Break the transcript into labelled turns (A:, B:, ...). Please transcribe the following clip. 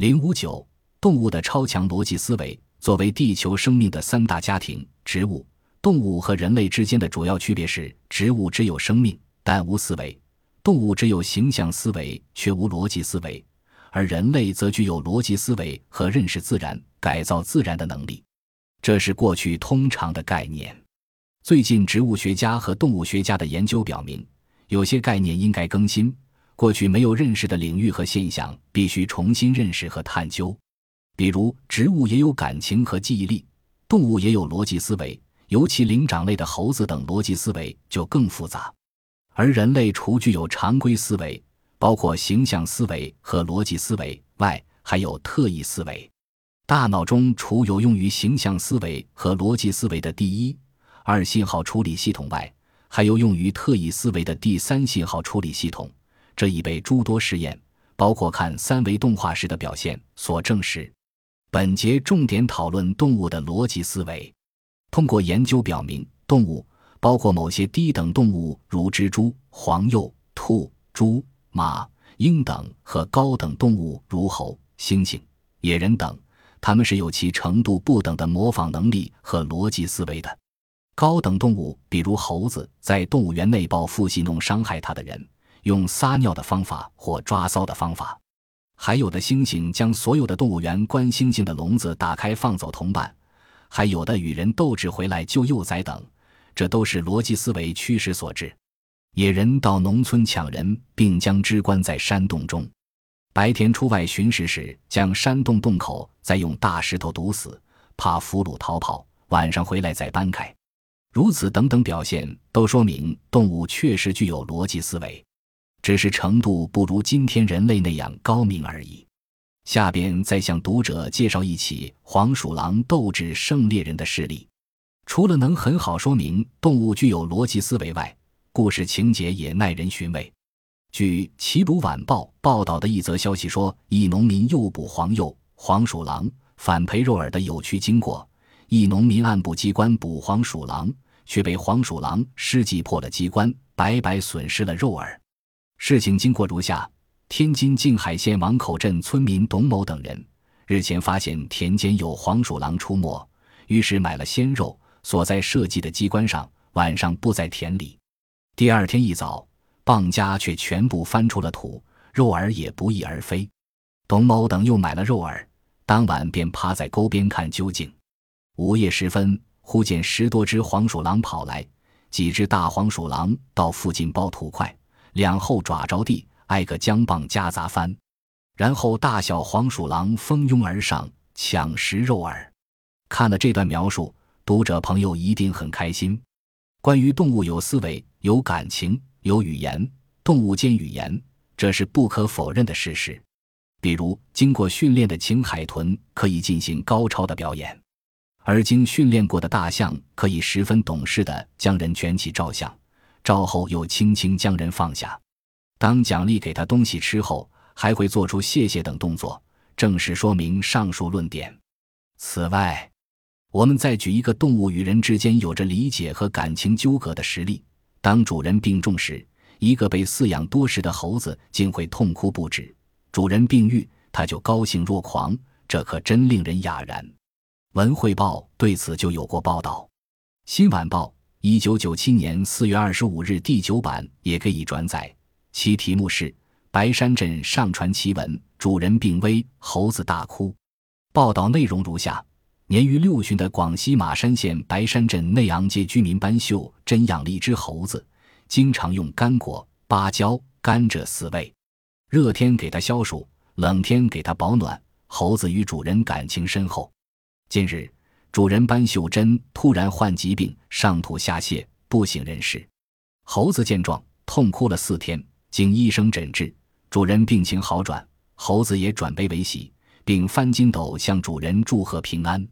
A: 零五九，动物的超强逻辑思维。作为地球生命的三大家庭——植物、动物和人类之间的主要区别是：植物只有生命，但无思维；动物只有形象思维，却无逻辑思维；而人类则具有逻辑思维和认识自然、改造自然的能力。这是过去通常的概念。最近，植物学家和动物学家的研究表明，有些概念应该更新。过去没有认识的领域和现象，必须重新认识和探究。比如，植物也有感情和记忆力，动物也有逻辑思维，尤其灵长类的猴子等逻辑思维就更复杂。而人类除具有常规思维，包括形象思维和逻辑思维外，还有特异思维。大脑中除有用于形象思维和逻辑思维的第一、二信号处理系统外，还有用于特异思维的第三信号处理系统。这已被诸多实验，包括看三维动画时的表现所证实。本节重点讨论动物的逻辑思维。通过研究表明，动物包括某些低等动物，如蜘蛛、黄鼬、兔、猪、马、鹰等，和高等动物如猴、猩猩、野人等，它们是有其程度不等的模仿能力和逻辑思维的。高等动物，比如猴子，在动物园内报复戏弄伤害它的人。用撒尿的方法或抓骚的方法，还有的猩猩将所有的动物园关猩猩的笼子打开放走同伴，还有的与人斗智回来救幼崽等，这都是逻辑思维驱使所致。野人到农村抢人，并将之关在山洞中；白天出外巡视时，将山洞洞口再用大石头堵死，怕俘虏逃跑；晚上回来再搬开。如此等等表现，都说明动物确实具有逻辑思维。只是程度不如今天人类那样高明而已。下边再向读者介绍一起黄鼠狼斗智胜猎人的事例。除了能很好说明动物具有逻辑思维外，故事情节也耐人寻味。据《齐鲁晚报》报道的一则消息说，一农民诱捕黄鼬、黄鼠狼反赔肉饵的有趣经过。一农民按部机关捕黄鼠狼，却被黄鼠狼施计破了机关，白白损失了肉饵。事情经过如下：天津静海县王口镇村民董某等人日前发现田间有黄鼠狼出没，于是买了鲜肉锁在设计的机关上，晚上布在田里。第二天一早，蚌家却全部翻出了土，肉饵也不翼而飞。董某等又买了肉饵，当晚便趴在沟边看究竟。午夜时分，忽见十多只黄鼠狼跑来，几只大黄鼠狼到附近包土块。两后爪着地，挨个将棒夹砸翻，然后大小黄鼠狼蜂拥而上，抢食肉饵。看了这段描述，读者朋友一定很开心。关于动物有思维、有感情、有语言，动物间语言，这是不可否认的事实。比如，经过训练的青海豚可以进行高超的表演，而经训练过的大象可以十分懂事地将人卷起照相。赵后又轻轻将人放下，当奖励给他东西吃后，还会做出谢谢等动作，正式说明上述论点。此外，我们再举一个动物与人之间有着理解和感情纠葛的实例：当主人病重时，一个被饲养多时的猴子竟会痛哭不止；主人病愈，它就高兴若狂，这可真令人哑然。《文汇报》对此就有过报道，《新晚报》。一九九七年四月二十五日第九版也可以转载，其题目是“白山镇上传奇闻：主人病危，猴子大哭”。报道内容如下：年逾六旬的广西马山县白山镇内昂街居民班秀珍养了一只猴子，经常用干果、芭蕉、甘蔗饲喂，热天给它消暑，冷天给它保暖。猴子与主人感情深厚。近日。主人班秀珍突然患疾病，上吐下泻，不省人事。猴子见状，痛哭了四天。经医生诊治，主人病情好转，猴子也转悲为喜，并翻筋斗向主人祝贺平安。